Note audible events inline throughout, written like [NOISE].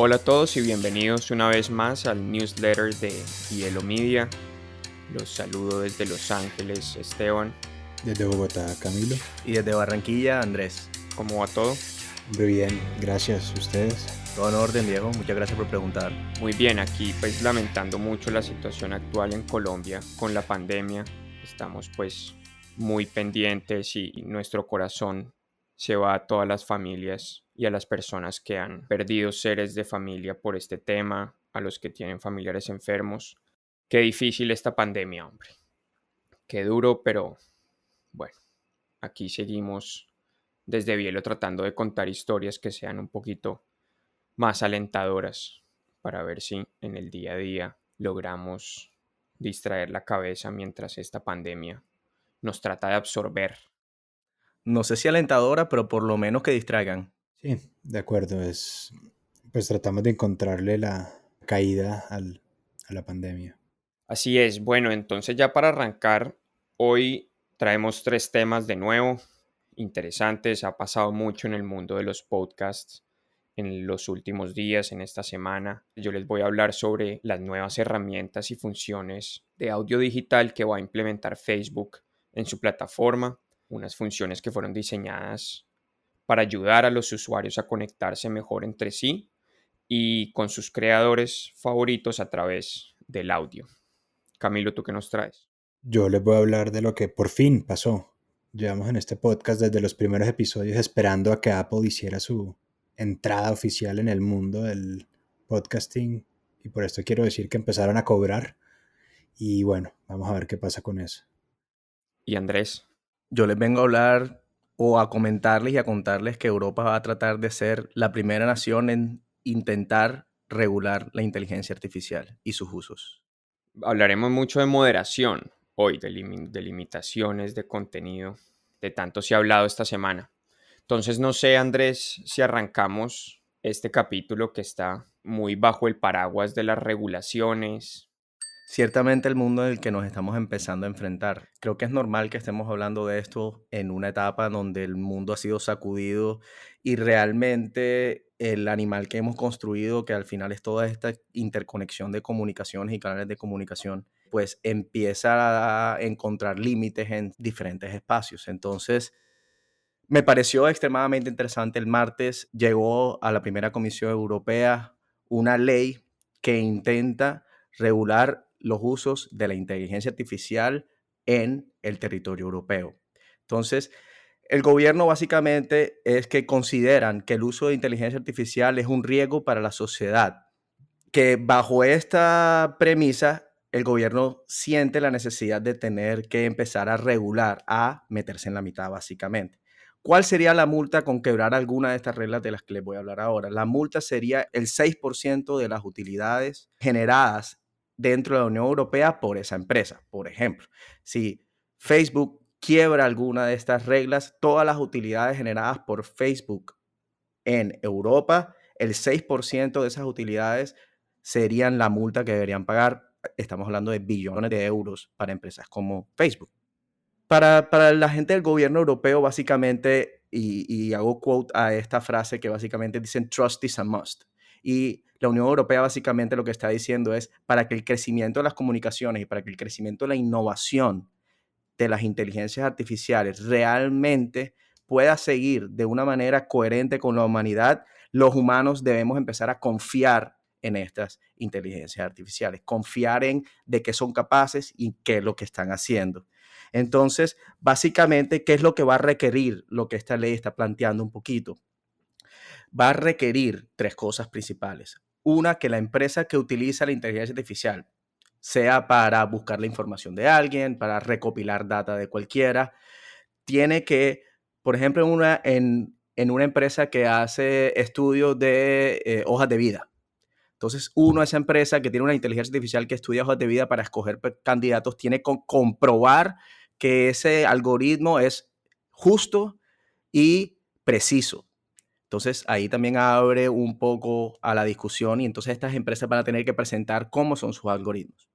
Hola a todos y bienvenidos una vez más al newsletter de Hielo Media. Los saludo desde Los Ángeles, Esteban. Desde Bogotá, Camilo. Y desde Barranquilla, Andrés. ¿Cómo va todo? Muy bien, gracias. ¿Ustedes? Todo en orden, Diego. Muchas gracias por preguntar. Muy bien, aquí pues lamentando mucho la situación actual en Colombia con la pandemia. Estamos pues muy pendientes y nuestro corazón se va a todas las familias y a las personas que han perdido seres de familia por este tema, a los que tienen familiares enfermos. Qué difícil esta pandemia, hombre. Qué duro, pero bueno, aquí seguimos desde Bielo tratando de contar historias que sean un poquito más alentadoras para ver si en el día a día logramos distraer la cabeza mientras esta pandemia nos trata de absorber. No sé si alentadora, pero por lo menos que distraigan. Sí, de acuerdo. Es, pues tratamos de encontrarle la caída a la pandemia. Así es. Bueno, entonces ya para arrancar, hoy traemos tres temas de nuevo, interesantes. Ha pasado mucho en el mundo de los podcasts en los últimos días, en esta semana. Yo les voy a hablar sobre las nuevas herramientas y funciones de audio digital que va a implementar Facebook en su plataforma, unas funciones que fueron diseñadas para ayudar a los usuarios a conectarse mejor entre sí y con sus creadores favoritos a través del audio. Camilo, ¿tú qué nos traes? Yo les voy a hablar de lo que por fin pasó. Llevamos en este podcast desde los primeros episodios esperando a que Apple hiciera su entrada oficial en el mundo del podcasting y por esto quiero decir que empezaron a cobrar y bueno, vamos a ver qué pasa con eso. ¿Y Andrés? Yo les vengo a hablar o a comentarles y a contarles que Europa va a tratar de ser la primera nación en intentar regular la inteligencia artificial y sus usos. Hablaremos mucho de moderación hoy, de, de limitaciones de contenido, de tanto se ha hablado esta semana. Entonces, no sé, Andrés, si arrancamos este capítulo que está muy bajo el paraguas de las regulaciones, ciertamente el mundo en el que nos estamos empezando a enfrentar. Creo que es normal que estemos hablando de esto en una etapa donde el mundo ha sido sacudido y realmente el animal que hemos construido, que al final es toda esta interconexión de comunicaciones y canales de comunicación, pues empieza a encontrar límites en diferentes espacios. Entonces, me pareció extremadamente interesante. El martes llegó a la primera Comisión Europea una ley que intenta regular los usos de la inteligencia artificial en el territorio europeo. Entonces, el gobierno básicamente es que consideran que el uso de inteligencia artificial es un riesgo para la sociedad, que bajo esta premisa el gobierno siente la necesidad de tener que empezar a regular, a meterse en la mitad básicamente. ¿Cuál sería la multa con quebrar alguna de estas reglas de las que les voy a hablar ahora? La multa sería el 6% de las utilidades generadas dentro de la Unión Europea por esa empresa. Por ejemplo, si Facebook quiebra alguna de estas reglas, todas las utilidades generadas por Facebook en Europa, el 6% de esas utilidades serían la multa que deberían pagar. Estamos hablando de billones de euros para empresas como Facebook. Para, para la gente del gobierno europeo, básicamente, y, y hago quote a esta frase que básicamente dicen, trust is a must. Y la Unión Europea básicamente lo que está diciendo es para que el crecimiento de las comunicaciones y para que el crecimiento de la innovación de las inteligencias artificiales realmente pueda seguir de una manera coherente con la humanidad, los humanos debemos empezar a confiar en estas inteligencias artificiales, confiar en de qué son capaces y qué es lo que están haciendo. Entonces, básicamente, ¿qué es lo que va a requerir lo que esta ley está planteando un poquito? Va a requerir tres cosas principales. Una, que la empresa que utiliza la inteligencia artificial, sea para buscar la información de alguien, para recopilar data de cualquiera, tiene que, por ejemplo, en una, en, una empresa que hace estudios de eh, hojas de vida. Entonces, uno, esa empresa que tiene una inteligencia artificial que estudia hojas de vida para escoger candidatos, tiene que comprobar que ese algoritmo es justo y preciso. Entonces ahí también abre un poco a la discusión y entonces estas empresas van a tener que presentar cómo son sus algoritmos.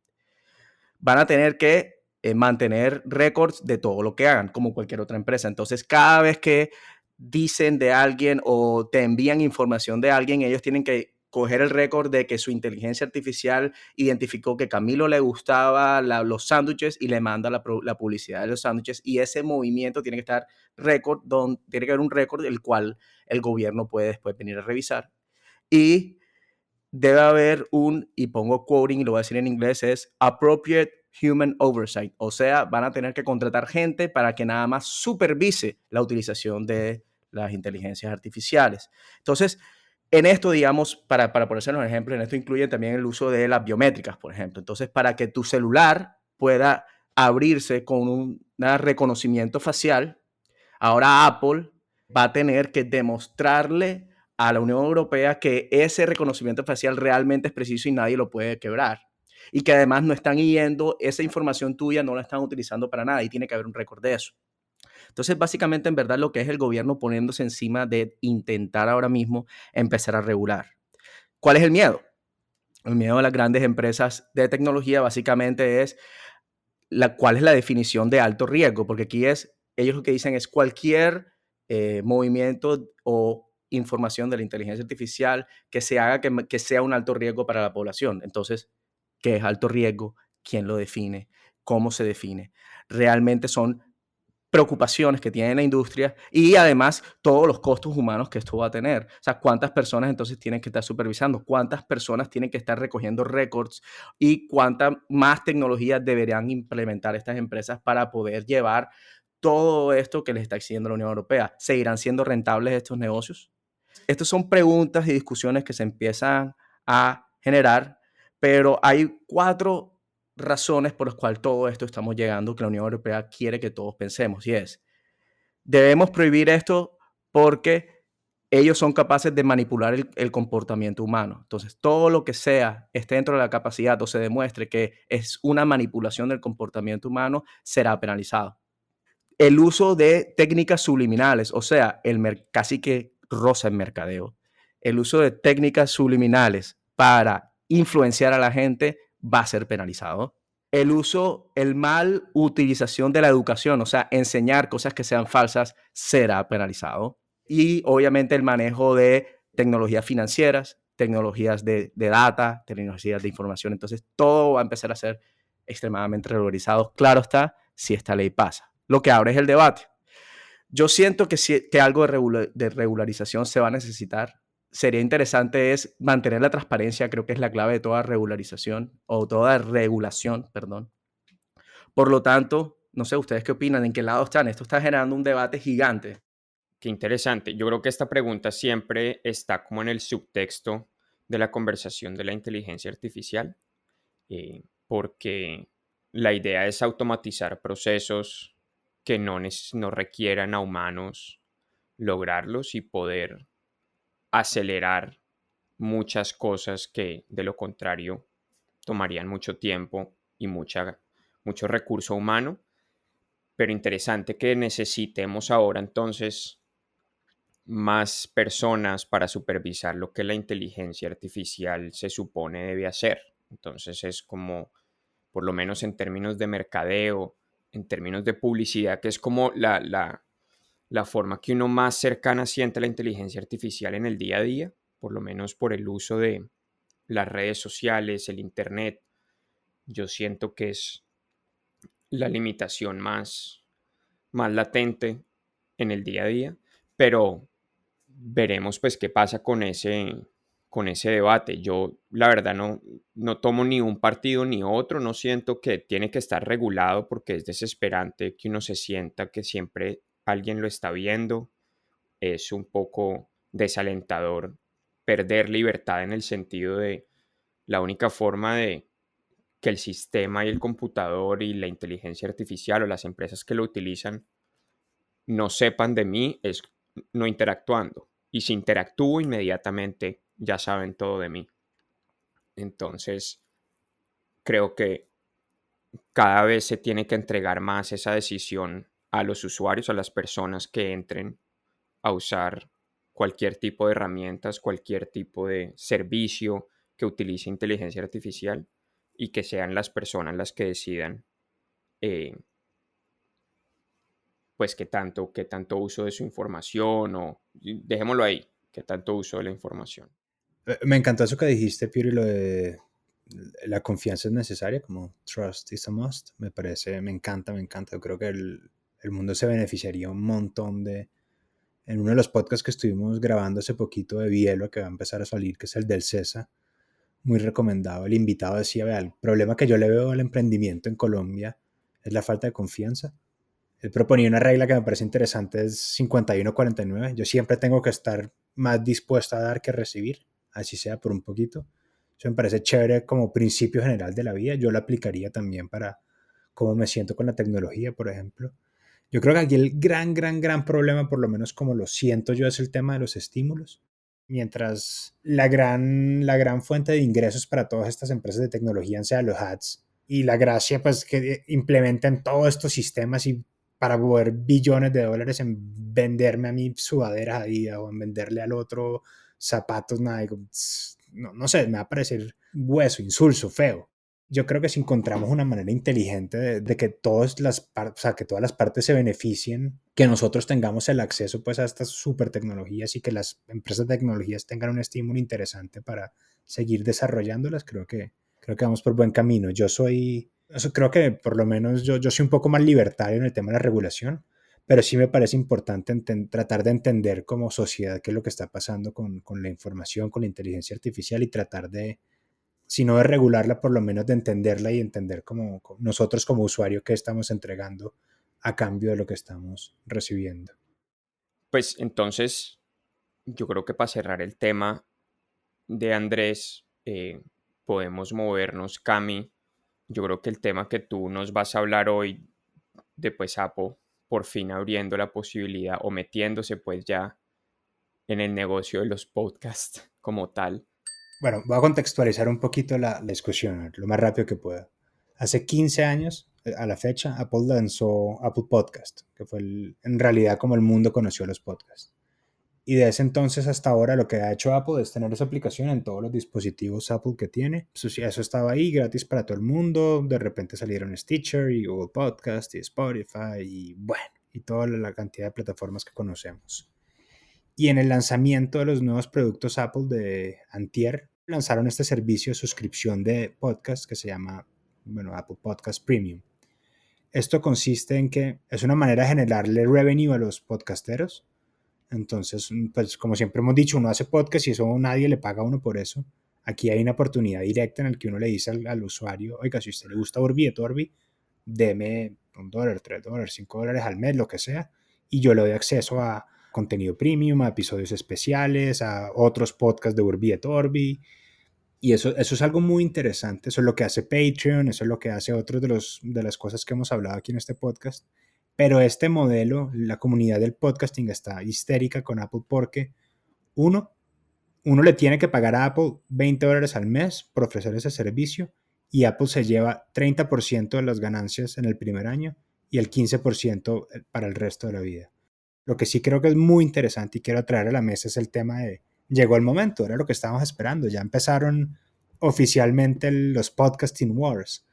Van a tener que eh, mantener récords de todo lo que hagan, como cualquier otra empresa. Entonces cada vez que dicen de alguien o te envían información de alguien, ellos tienen que coger el récord de que su inteligencia artificial identificó que Camilo le gustaba los sándwiches y le manda la, publicidad de los sándwiches y ese movimiento tiene que estar récord, tiene que haber un récord el cual el gobierno puede después venir a revisar y debe haber un, y pongo quoting y lo voy a decir en inglés, es appropriate human oversight, o sea, van a tener que contratar gente para que nada más supervise la utilización de las inteligencias artificiales. Entonces, en esto, digamos, para, para ponerse un ejemplo, en esto incluye también el uso de las biométricas, por ejemplo. Entonces, para que tu celular pueda abrirse con un, reconocimiento facial, ahora Apple va a tener que demostrarle a la Unión Europea que ese reconocimiento facial realmente es preciso y nadie lo puede quebrar y que además no están yendo, esa información tuya no la están utilizando para nada y tiene que haber un récord de eso. Entonces, básicamente, en verdad, lo que es el gobierno poniéndose encima de intentar ahora mismo empezar a regular. ¿Cuál es el miedo? El miedo de las grandes empresas de tecnología básicamente es la, cuál es la definición de alto riesgo, porque aquí es, ellos lo que dicen es cualquier eh, movimiento o información de la inteligencia artificial que se haga que, que sea un alto riesgo para la población. Entonces, qué es alto riesgo, quién lo define, cómo se define. Realmente son preocupaciones que tiene la industria y además todos los costos humanos que esto va a tener. O sea, cuántas personas entonces tienen que estar supervisando, cuántas personas tienen que estar recogiendo récords y cuánta más tecnología deberían implementar estas empresas para poder llevar todo esto que les está exigiendo la Unión Europea. ¿Seguirán siendo rentables estos negocios? Estas son preguntas y discusiones que se empiezan a generar pero hay cuatro razones por las cuales todo esto estamos llegando que la Unión Europea quiere que todos pensemos. Y es, debemos prohibir esto porque ellos son capaces de manipular el, comportamiento humano. Entonces, todo lo que sea, esté dentro de la capacidad o se demuestre que es una manipulación del comportamiento humano, será penalizado. El uso de técnicas subliminales, o sea, el casi que rosa en mercadeo. El uso de técnicas subliminales para influenciar a la gente va a ser penalizado. El uso, el mal utilización de la educación, o sea, enseñar cosas que sean falsas, será penalizado. Y obviamente el manejo de tecnologías financieras, tecnologías de, data, tecnologías de información. Entonces, todo va a empezar a ser extremadamente regularizado. Claro está, si esta ley pasa. Lo que abre es el debate. Yo siento que, si, que algo de regularización se va a necesitar sería interesante es mantener la transparencia, creo que es la clave de toda regularización o toda regulación, perdón. Por lo tanto, no sé, ¿ustedes qué opinan? ¿En qué lado están? Esto está generando un debate gigante. Qué interesante. Yo creo que esta pregunta siempre está como en el subtexto de la conversación de la inteligencia artificial, eh, porque la idea es automatizar procesos que no, no requieran a humanos lograrlos y poder acelerar muchas cosas que de lo contrario tomarían mucho tiempo y mucha, mucho recurso humano. Pero interesante que necesitemos ahora entonces más personas para supervisar lo que la inteligencia artificial se supone debe hacer. Entonces es como, por lo menos en términos de mercadeo, en términos de publicidad, que es como la, la, la forma que uno más cercana siente la inteligencia artificial en el día a día, por lo menos por el uso de las redes sociales, el Internet, yo siento que es la limitación más, más latente en el día a día, pero veremos pues qué pasa con ese, con ese debate. Yo la verdad no, no tomo ni un partido ni otro, no siento que tiene que estar regulado porque es desesperante que uno se sienta que siempre alguien lo está viendo, es un poco desalentador perder libertad en el sentido de la única forma de que el sistema y el computador y la inteligencia artificial o las empresas que lo utilizan no sepan de mí es no interactuando. Y si interactúo inmediatamente ya saben todo de mí. Entonces, creo que cada vez se tiene que entregar más esa decisión a los usuarios, a las personas que entren a usar cualquier tipo de herramientas, cualquier tipo de servicio que utilice inteligencia artificial y que sean las personas las que decidan eh, pues qué tanto, qué tanto uso de su información o dejémoslo ahí, qué tanto uso de la información. Eh, me encantó eso que dijiste, Piero, y lo de la confianza es necesaria, como trust is a must. Me parece, me encanta, me encanta. Yo creo que el, el mundo se beneficiaría un montón de... En uno de los podcasts que estuvimos grabando hace poquito de Bielo, que va a empezar a salir, que es el del CESA, muy recomendado. El invitado decía, vea, el problema que yo le veo al emprendimiento en Colombia es la falta de confianza. Él proponía una regla que me parece interesante, es 51-49. Yo siempre tengo que estar más dispuesto a dar que recibir, así sea por un poquito. Eso me parece chévere como principio general de la vida. Yo lo aplicaría también para cómo me siento con la tecnología, por ejemplo. Yo creo que aquí el gran, gran, gran problema, por lo menos como lo siento yo, es el tema de los estímulos. Mientras la gran, la gran fuente de ingresos para todas estas empresas de tecnología sean los ads y la gracia pues que implementen todos estos sistemas y para mover billones de dólares en venderme a mi sudadera ahí o en venderle al otro zapatos, nada, no, no sé, me va a parecer hueso, insulso, feo yo creo que si encontramos una manera inteligente de, que, todas las o sea, que todas las partes se beneficien, que nosotros tengamos el acceso pues, a estas super tecnologías y que las empresas de tecnologías tengan un estímulo interesante para seguir desarrollándolas, creo que, creo que vamos por buen camino. Yo soy, creo que por lo menos yo, yo soy un poco más libertario en el tema de la regulación, pero sí me parece importante tratar de entender como sociedad qué es lo que está pasando con, con la información, con la inteligencia artificial y tratar de sino de regularla, por lo menos de entenderla y entender como, nosotros como usuario qué estamos entregando a cambio de lo que estamos recibiendo. Pues entonces, yo creo que para cerrar el tema de Andrés, eh, podemos movernos, Cami. Yo creo que el tema que tú nos vas a hablar hoy de pues Apple por fin abriendo la posibilidad o metiéndose pues ya en el negocio de los podcasts como tal, bueno, voy a contextualizar un poquito la, discusión lo más rápido que pueda. Hace 15 años, eh, a la fecha, Apple lanzó Apple Podcast, que fue en realidad como el mundo conoció los podcasts. Y de ese entonces hasta ahora lo que ha hecho Apple es tener esa aplicación en todos los dispositivos Apple que tiene. Eso, eso estaba ahí gratis para todo el mundo. De repente salieron Stitcher y Google Podcast y Spotify y bueno, y toda la cantidad de plataformas que conocemos. Y en el lanzamiento de los nuevos productos Apple de Antier, lanzaron este servicio de suscripción de podcast que se llama bueno, Apple Podcast Premium. Esto consiste en que es una manera de generarle revenue a los podcasteros. Entonces, pues como siempre hemos dicho, uno hace podcast y eso nadie le paga a uno por eso. Aquí hay una oportunidad directa en la que uno le dice al, usuario, oiga, si usted le gusta Orbi de Orbi, deme un dólar, tres dólares, cinco dólares al mes, lo que sea, y yo le doy acceso a contenido premium, a episodios especiales, a otros podcasts de Urbi et Orbi. Y eso, eso es algo muy interesante. Eso es lo que hace Patreon, eso es lo que hace otros de, de las cosas que hemos hablado aquí en este podcast. Pero este modelo, la comunidad del podcasting está histérica con Apple porque, uno, uno le tiene que pagar a Apple 20 dólares al mes por ofrecer ese servicio y Apple se lleva 30% de las ganancias en el primer año y el 15% para el resto de la vida. Lo que sí creo que es muy interesante y quiero traer a la mesa es el tema de, llegó el momento, era lo que estábamos esperando, ya empezaron oficialmente los podcasting wars.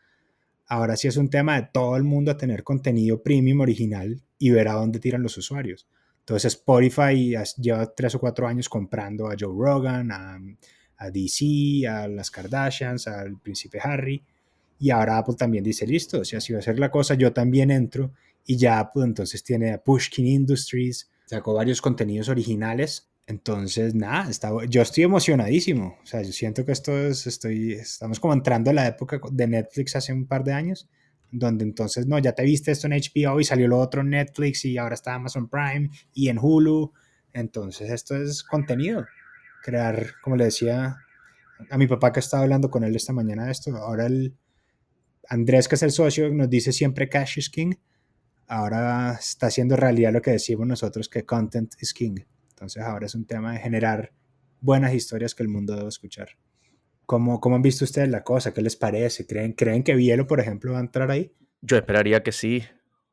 Ahora sí es un tema de todo el mundo a tener contenido premium original y ver a dónde tiran los usuarios. Entonces Spotify lleva tres o cuatro años comprando a Joe Rogan, a, a DC, a las Kardashians, al príncipe Harry. Y ahora Apple también dice, listo, si va a ser la cosa, yo también entro y ya pues, entonces tiene a Pushkin Industries, sacó varios contenidos originales. Entonces, nada, yo estoy emocionadísimo. O sea, yo siento que esto es, estoy, estamos como entrando a la época de Netflix hace un par de años, donde entonces, no, ya te viste esto en HBO y salió lo otro en Netflix y ahora está Amazon Prime y en Hulu. Entonces, esto es contenido. Crear, como le decía a mi papá que estaba hablando con él esta mañana de esto, ahora el Andrés, que es el socio, nos dice siempre cash is king ahora está haciendo realidad lo que decimos nosotros que content is king. Entonces ahora es un tema de generar buenas historias que el mundo debe escuchar. ¿Cómo, cómo han visto ustedes la cosa? ¿Qué les parece? ¿Creen, ¿Creen que Bielo, por ejemplo, va a entrar ahí? Yo esperaría que sí,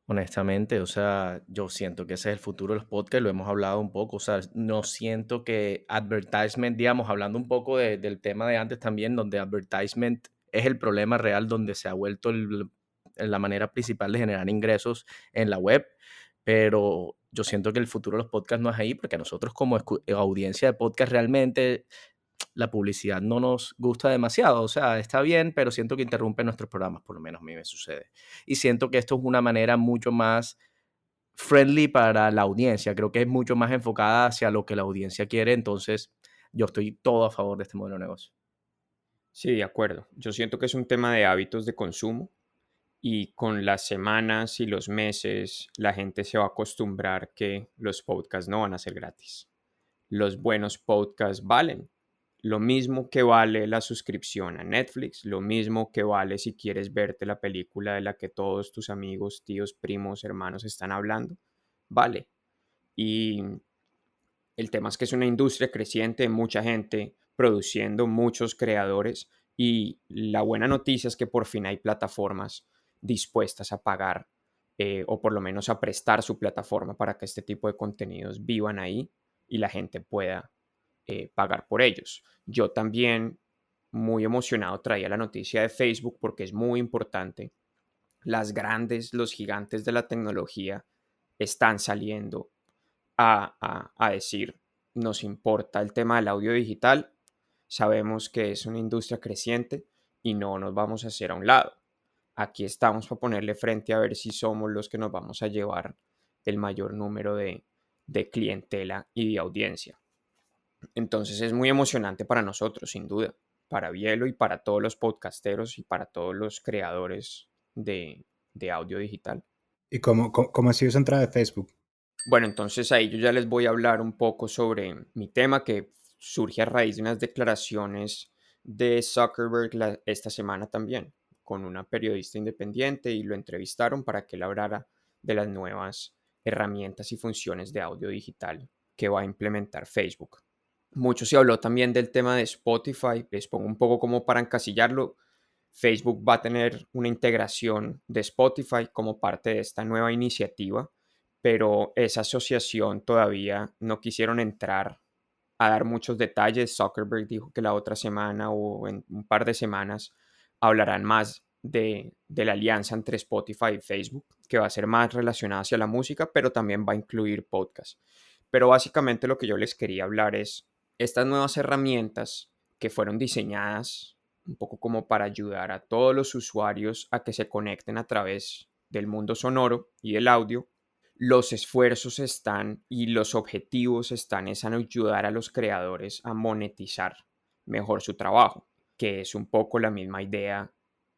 honestamente. O sea, yo siento que ese es el futuro de los podcasts, lo hemos hablado un poco. O sea, no siento que advertisement, digamos, hablando un poco del tema de antes también, donde advertisement es el problema real, donde se ha vuelto el, la manera principal de generar ingresos en la web, pero yo siento que el futuro de los podcasts no es ahí, porque nosotros como audiencia de podcast realmente la publicidad no nos gusta demasiado. O sea, está bien, pero siento que interrumpe nuestros programas, por lo menos a mí me sucede. Y siento que esto es una manera mucho más friendly para la audiencia. Creo que es mucho más enfocada hacia lo que la audiencia quiere. Entonces, yo estoy todo a favor de este modelo de negocio. Sí, de acuerdo. Yo siento que es un tema de hábitos de consumo y con las semanas y los meses la gente se va a acostumbrar que los podcasts no van a ser gratis. Los buenos podcasts valen. Lo mismo que vale la suscripción a Netflix, lo mismo que vale si quieres verte la película de la que todos tus amigos, tíos, primos, hermanos están hablando, vale. Y el tema es que es una industria creciente, mucha gente produciendo, muchos creadores y la buena noticia es que por fin hay plataformas dispuestas a pagar eh, o por lo menos a prestar su plataforma para que este tipo de contenidos vivan ahí y la gente pueda eh, pagar por ellos. Yo también, muy emocionado, traía la noticia de Facebook porque es muy importante. Las grandes, los gigantes de la tecnología están saliendo a, a, a decir, nos importa el tema del audio digital, sabemos que es una industria creciente y no nos vamos a hacer a un lado aquí estamos para ponerle frente a ver si somos los que nos vamos a llevar el mayor número de, clientela y de audiencia. Entonces es muy emocionante para nosotros, sin duda, para Bielo y para todos los podcasteros y para todos los creadores de, audio digital. ¿Y cómo, cómo, ha sido esa entrada de Facebook? Bueno, entonces ahí yo ya les voy a hablar un poco sobre mi tema que surge a raíz de unas declaraciones de Zuckerberg esta semana también con una periodista independiente y lo entrevistaron para que él hablara de las nuevas herramientas y funciones de audio digital que va a implementar Facebook. Mucho se habló también del tema de Spotify, les pongo un poco como para encasillarlo. Facebook va a tener una integración de Spotify como parte de esta nueva iniciativa, pero esa asociación todavía no quisieron entrar a dar muchos detalles. Zuckerberg dijo que la otra semana o en un par de semanas hablarán más de, la alianza entre Spotify y Facebook, que va a ser más relacionada hacia la música, pero también va a incluir podcast. Pero básicamente lo que yo les quería hablar es estas nuevas herramientas que fueron diseñadas un poco como para ayudar a todos los usuarios a que se conecten a través del mundo sonoro y del audio. Los esfuerzos están y los objetivos están en ayudar a los creadores a monetizar mejor su trabajo que es un poco la misma idea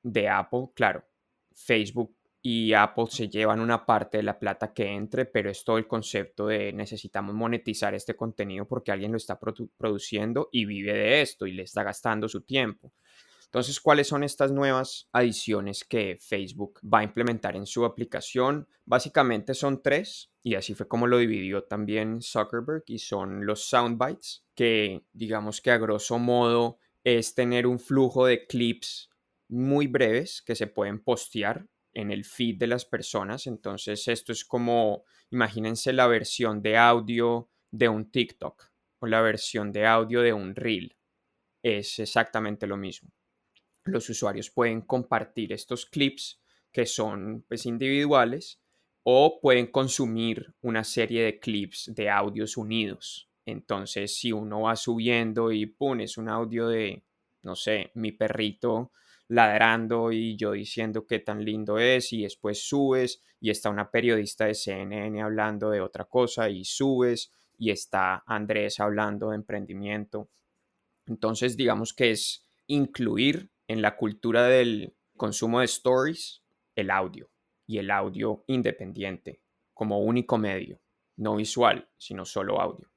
de Apple. Claro, Facebook y Apple se llevan una parte de la plata que entre, pero es todo el concepto de necesitamos monetizar este contenido porque alguien lo está produciendo y vive de esto y le está gastando su tiempo. Entonces, ¿cuáles son estas nuevas adiciones que Facebook va a implementar en su aplicación? Básicamente son tres, y así fue como lo dividió también Zuckerberg, y son los soundbites, que digamos que a grosso modo es tener un flujo de clips muy breves que se pueden postear en el feed de las personas. Entonces esto es como, imagínense la versión de audio de un TikTok o la versión de audio de un reel. Es exactamente lo mismo. Los usuarios pueden compartir estos clips que son pues, individuales o pueden consumir una serie de clips de audios unidos. Entonces, si uno va subiendo y pones un audio de, no sé, mi perrito ladrando y yo diciendo qué tan lindo es y después subes y está una periodista de CNN hablando de otra cosa y subes y está Andrés hablando de emprendimiento. Entonces, digamos que es incluir en la cultura del consumo de stories el audio y el audio independiente como único medio, no visual, sino solo audio.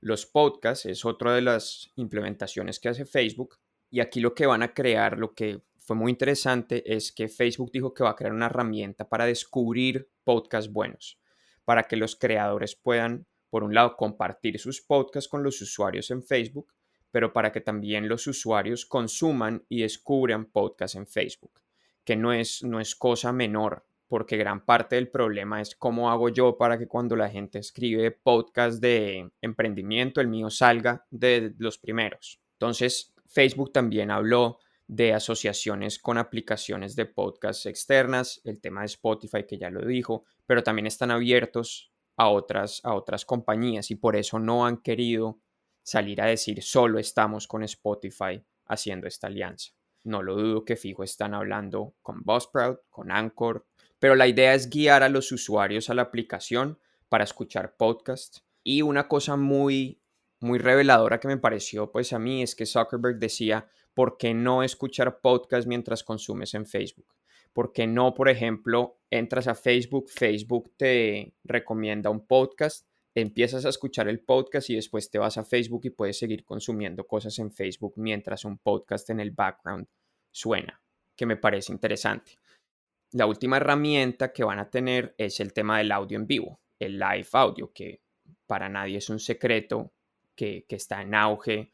Los podcasts es otra de las implementaciones que hace Facebook y aquí lo que van a crear, lo que fue muy interesante, es que Facebook dijo que va a crear una herramienta para descubrir podcasts buenos, para que los creadores puedan, por un lado, compartir sus podcasts con los usuarios en Facebook, pero para que también los usuarios consuman y descubran podcasts en Facebook, que no es, no es cosa menor porque gran parte del problema es cómo hago yo para que cuando la gente escribe podcast de emprendimiento, el mío salga de los primeros. Entonces, Facebook también habló de asociaciones con aplicaciones de podcast externas, el tema de Spotify que ya lo dijo, pero también están abiertos a otras, a otras compañías y por eso no han querido salir a decir solo estamos con Spotify haciendo esta alianza. No lo dudo que fijo están hablando con Buzzsprout, con Anchor, pero la idea es guiar a los usuarios a la aplicación para escuchar podcasts. Y una cosa muy, muy reveladora que me pareció pues a mí es que Zuckerberg decía, ¿por qué no escuchar podcasts mientras consumes en Facebook? ¿Por qué no, por ejemplo, entras a Facebook, Facebook te recomienda un podcast, empiezas a escuchar el podcast y después te vas a Facebook y puedes seguir consumiendo cosas en Facebook mientras un podcast en el background suena, que me parece interesante. La última herramienta que van a tener es el tema del audio en vivo, el live audio, que para nadie es un secreto, que, está en auge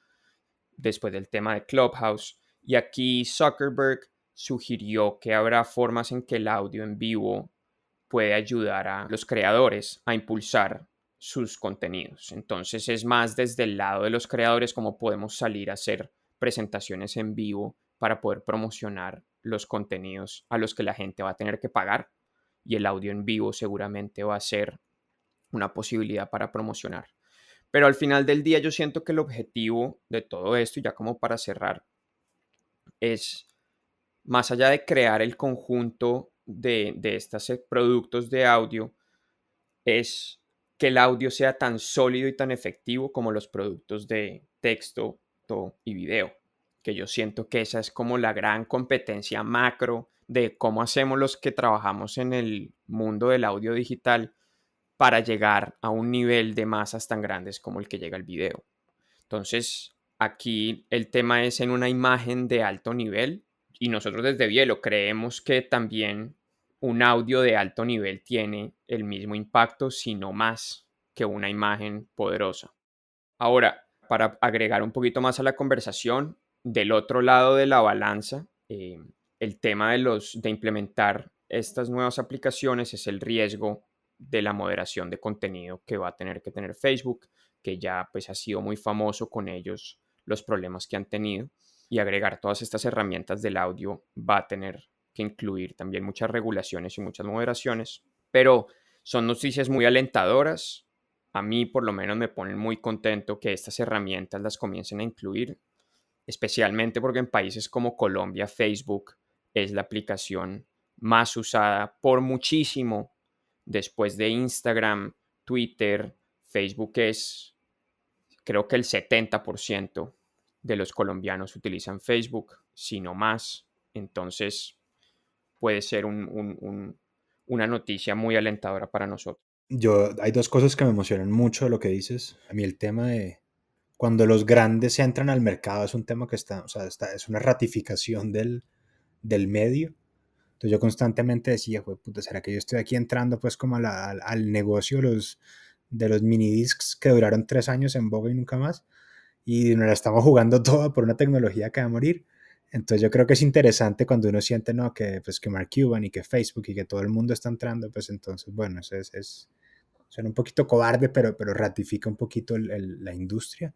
después del tema de Clubhouse. Y aquí Zuckerberg sugirió que habrá formas en que el audio en vivo puede ayudar a los creadores a impulsar sus contenidos. Entonces es más desde el lado de los creadores como podemos salir a hacer presentaciones en vivo para poder promocionar los contenidos a los que la gente va a tener que pagar y el audio en vivo seguramente va a ser una posibilidad para promocionar. Pero al final del día yo siento que el objetivo de todo esto, ya como para cerrar, es más allá de crear el conjunto de, de estos productos de audio, es que el audio sea tan sólido y tan efectivo como los productos de texto y video, que yo siento que esa es como la gran competencia macro de cómo hacemos los que trabajamos en el mundo del audio digital para llegar a un nivel de masas tan grandes como el que llega el video. Entonces, aquí el tema es en una imagen de alto nivel y nosotros desde Bielo creemos que también un audio de alto nivel tiene el mismo impacto, si no más, que una imagen poderosa. Ahora, para agregar un poquito más a la conversación, del otro lado de la balanza, eh, el tema de, los, de implementar estas nuevas aplicaciones es el riesgo de la moderación de contenido que va a tener que tener Facebook, que ya pues ha sido muy famoso con ellos los problemas que han tenido y agregar todas estas herramientas del audio va a tener que incluir también muchas regulaciones y muchas moderaciones, pero son noticias muy alentadoras. A mí por lo menos me ponen muy contento que estas herramientas las comiencen a incluir, especialmente porque en países como Colombia Facebook es la aplicación más usada por muchísimo después de Instagram, Twitter, Facebook es creo que el 70% de los colombianos utilizan Facebook, si no más. Entonces, puede ser una noticia muy alentadora para nosotros. Yo, hay dos cosas que me emocionan mucho de lo que dices. A mí el tema de cuando los grandes entran al mercado es un tema que está, o sea, está, es una ratificación del, del medio. Entonces yo constantemente decía, puta, ¿será que yo estoy aquí entrando pues como al, negocio los, de los mini discs que duraron tres años en boga y nunca más? Y nos la estamos jugando toda por una tecnología que va a morir. Entonces yo creo que es interesante cuando uno siente, ¿no? Que, pues, que Mark Cuban y que Facebook y que todo el mundo está entrando, pues entonces, bueno, es, es, suena un poquito cobarde, pero, pero ratifica un poquito la industria.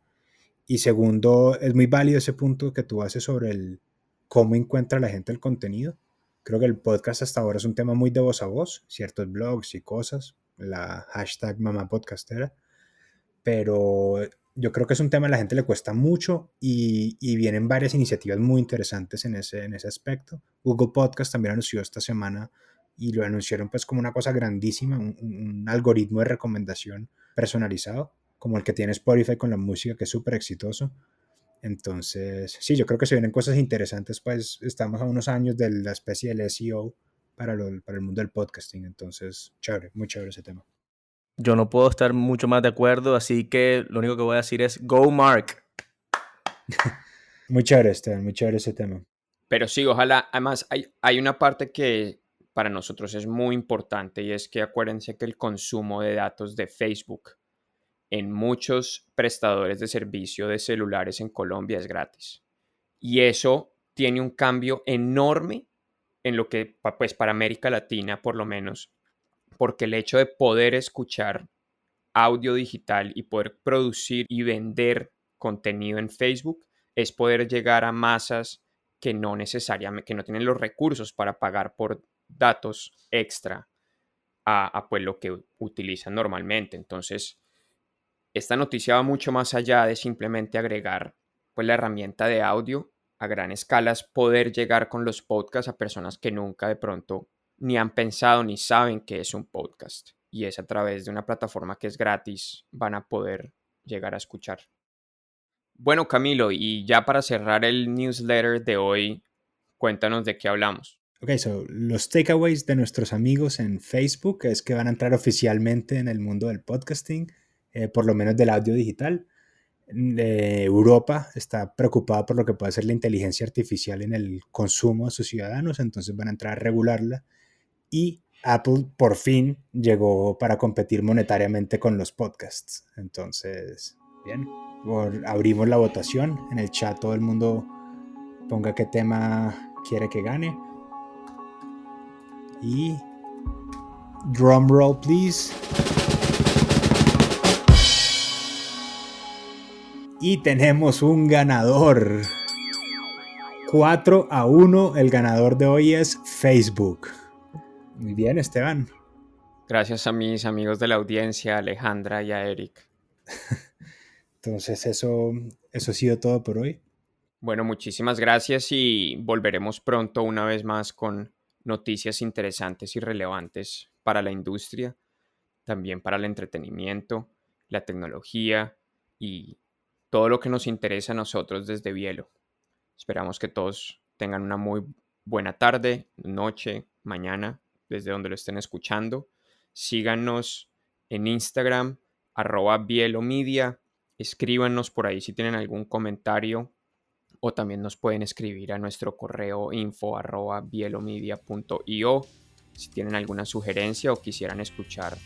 Y segundo, es muy válido ese punto que tú haces sobre el cómo encuentra la gente el contenido. Creo que el podcast hasta ahora es un tema muy de voz a voz, ciertos blogs y cosas, la hashtag mamá podcastera, pero yo creo que es un tema a la gente le cuesta mucho y, vienen varias iniciativas muy interesantes en ese, en ese aspecto. Google Podcast también anunció esta semana y lo anunciaron pues como una cosa grandísima, un, algoritmo de recomendación personalizado, como el que tiene Spotify con la música, que es súper exitoso. Entonces, sí, yo creo que se vienen cosas interesantes, pues estamos a unos años de la especie del SEO para, para el mundo del podcasting, entonces, chévere, muy chévere ese tema. Yo no puedo estar mucho más de acuerdo, así que lo único que voy a decir es Go Mark. [LAUGHS] muy chévere, este, muy chévere ese tema. Pero sí, ojalá, además hay, hay una parte que para nosotros es muy importante y es que acuérdense que el consumo de datos de Facebook en muchos prestadores de servicio de celulares en Colombia es gratis. Y eso tiene un cambio enorme en lo que, pues para América Latina por lo menos, porque el hecho de poder escuchar audio digital y poder producir y vender contenido en Facebook es poder llegar a masas que no necesariamente, que no tienen los recursos para pagar por datos extra a, pues lo que utilizan normalmente. Entonces, esta noticia va mucho más allá de simplemente agregar pues, la herramienta de audio a gran escala, es poder llegar con los podcasts a personas que nunca de pronto ni han pensado ni saben que es un podcast. Y es a través de una plataforma que es gratis, van a poder llegar a escuchar. Bueno, Camilo, y ya para cerrar el newsletter de hoy, cuéntanos de qué hablamos. Ok, so los takeaways de nuestros amigos en Facebook es que van a entrar oficialmente en el mundo del podcasting, eh, por lo menos del audio digital. Europa está preocupada por lo que puede ser la inteligencia artificial en el consumo de sus ciudadanos, entonces van a entrar a regularla. Y Apple por fin llegó para competir monetariamente con los podcasts. Entonces, bien, abrimos la votación. En el chat todo el mundo ponga qué tema quiere que gane. Y drum roll, please. Y tenemos un ganador. 4 a 1. El ganador de hoy es Facebook. Muy bien, Esteban. Gracias a mis amigos de la audiencia, Alejandra y a Eric. [LAUGHS] Entonces, eso, eso ha sido todo por hoy. Bueno, muchísimas gracias y volveremos pronto una vez más con noticias interesantes y relevantes para la industria, también para el entretenimiento, la tecnología y todo lo que nos interesa a nosotros desde Bielo. Esperamos que todos tengan una muy buena tarde, noche, mañana, desde donde lo estén escuchando. Síganos en Instagram, arroba Bielomedia. Escríbanos por ahí si tienen algún comentario o también nos pueden escribir a nuestro correo info arroba bielomedia.io si tienen alguna sugerencia o quisieran escuchar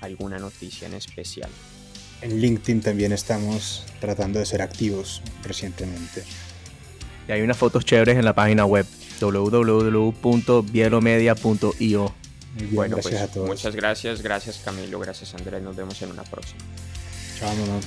alguna noticia en especial. En LinkedIn también estamos tratando de ser activos recientemente. Y hay unas fotos chéveres en la página web www.bielomedia.io. Bueno, pues, muchas gracias, gracias Camilo, gracias Andrés, nos vemos en una próxima. Chao, mamá.